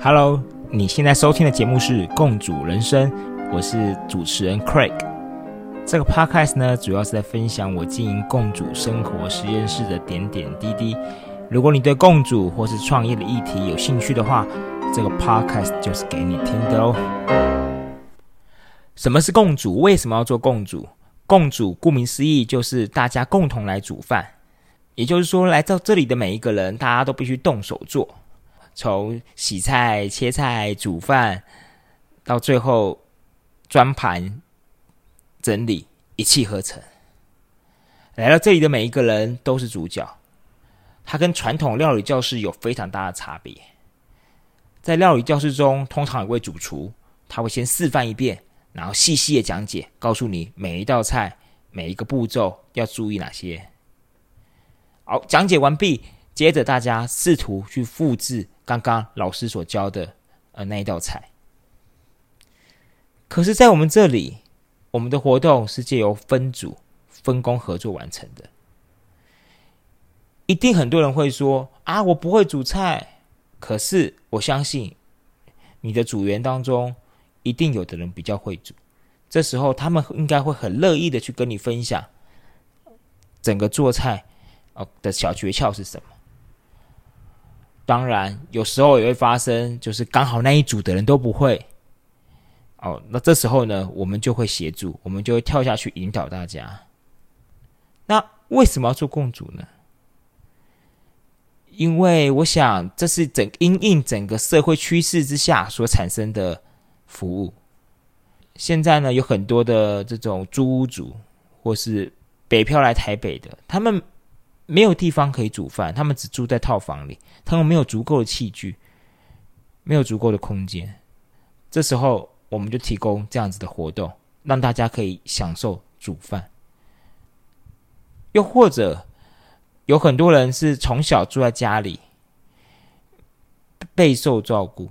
Hello，你现在收听的节目是《共主人生》，我是主持人 Craig。这个 Podcast 呢，主要是在分享我经营共主生活实验室的点点滴滴。如果你对共主或是创业的议题有兴趣的话，这个 Podcast 就是给你听的哦。什么是共主？为什么要做共主？共主顾名思义就是大家共同来煮饭，也就是说，来到这里的每一个人，大家都必须动手做。从洗菜、切菜、煮饭，到最后装盘、整理，一气呵成。来到这里的每一个人都是主角，他跟传统料理教室有非常大的差别。在料理教室中，通常有位主厨，他会先示范一遍，然后细细的讲解，告诉你每一道菜、每一个步骤要注意哪些。好，讲解完毕，接着大家试图去复制。刚刚老师所教的呃那一道菜，可是，在我们这里，我们的活动是借由分组、分工合作完成的。一定很多人会说啊，我不会煮菜。可是我相信，你的组员当中，一定有的人比较会煮。这时候，他们应该会很乐意的去跟你分享整个做菜哦的小诀窍是什么。当然，有时候也会发生，就是刚好那一组的人都不会。哦，那这时候呢，我们就会协助，我们就会跳下去引导大家。那为什么要做共主呢？因为我想，这是整因应整个社会趋势之下所产生的服务。现在呢，有很多的这种租屋主，或是北漂来台北的，他们。没有地方可以煮饭，他们只住在套房里，他们没有足够的器具，没有足够的空间。这时候，我们就提供这样子的活动，让大家可以享受煮饭。又或者，有很多人是从小住在家里，备受照顾，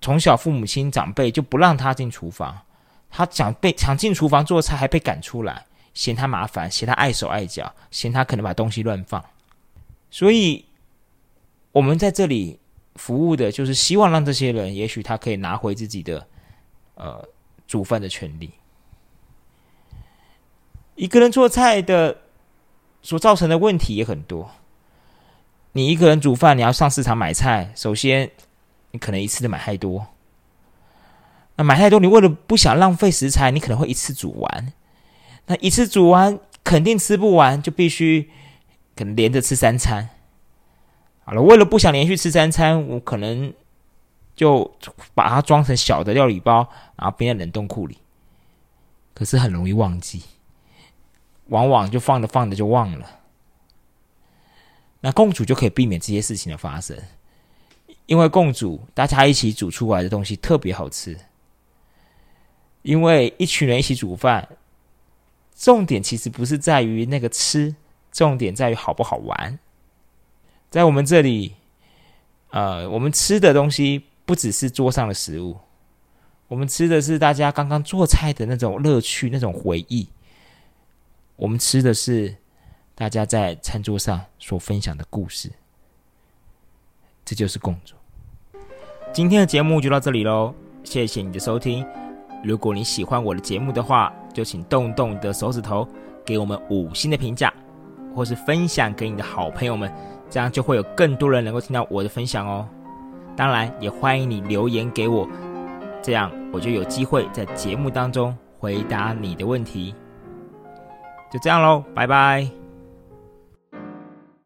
从小父母亲长辈就不让他进厨房，他想被想进厨房做菜，还被赶出来。嫌他麻烦，嫌他碍手碍脚，嫌他可能把东西乱放，所以我们在这里服务的就是希望让这些人，也许他可以拿回自己的呃煮饭的权利。一个人做菜的所造成的问题也很多。你一个人煮饭，你要上市场买菜，首先你可能一次就买太多，那买太多，你为了不想浪费食材，你可能会一次煮完。那一次煮完肯定吃不完，就必须可能连着吃三餐。好了，为了不想连续吃三餐，我可能就把它装成小的料理包，然后冰在冷冻库里。可是很容易忘记，往往就放着放着就忘了。那共煮就可以避免这些事情的发生，因为共煮大家一起煮出来的东西特别好吃，因为一群人一起煮饭。重点其实不是在于那个吃，重点在于好不好玩。在我们这里，呃，我们吃的东西不只是桌上的食物，我们吃的是大家刚刚做菜的那种乐趣、那种回忆。我们吃的是大家在餐桌上所分享的故事，这就是共主。今天的节目就到这里喽，谢谢你的收听。如果你喜欢我的节目的话，就请动动你的手指头，给我们五星的评价，或是分享给你的好朋友们，这样就会有更多人能够听到我的分享哦。当然，也欢迎你留言给我，这样我就有机会在节目当中回答你的问题。就这样喽，拜拜。